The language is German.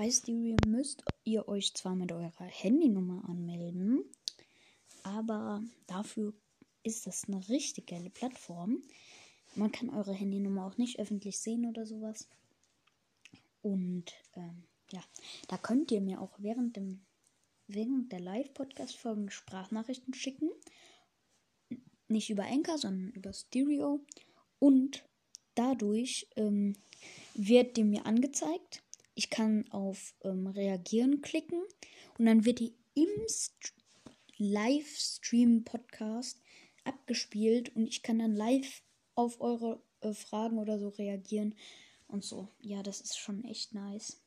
Bei Stereo müsst ihr euch zwar mit eurer Handynummer anmelden, aber dafür ist das eine richtig geile Plattform. Man kann eure Handynummer auch nicht öffentlich sehen oder sowas. Und ähm, ja, da könnt ihr mir auch während, dem, während der Live-Podcast-Folgen Sprachnachrichten schicken. Nicht über Anchor, sondern über Stereo. Und dadurch ähm, wird die mir angezeigt. Ich kann auf ähm, Reagieren klicken und dann wird die im St Livestream-Podcast abgespielt und ich kann dann live auf eure äh, Fragen oder so reagieren und so. Ja, das ist schon echt nice.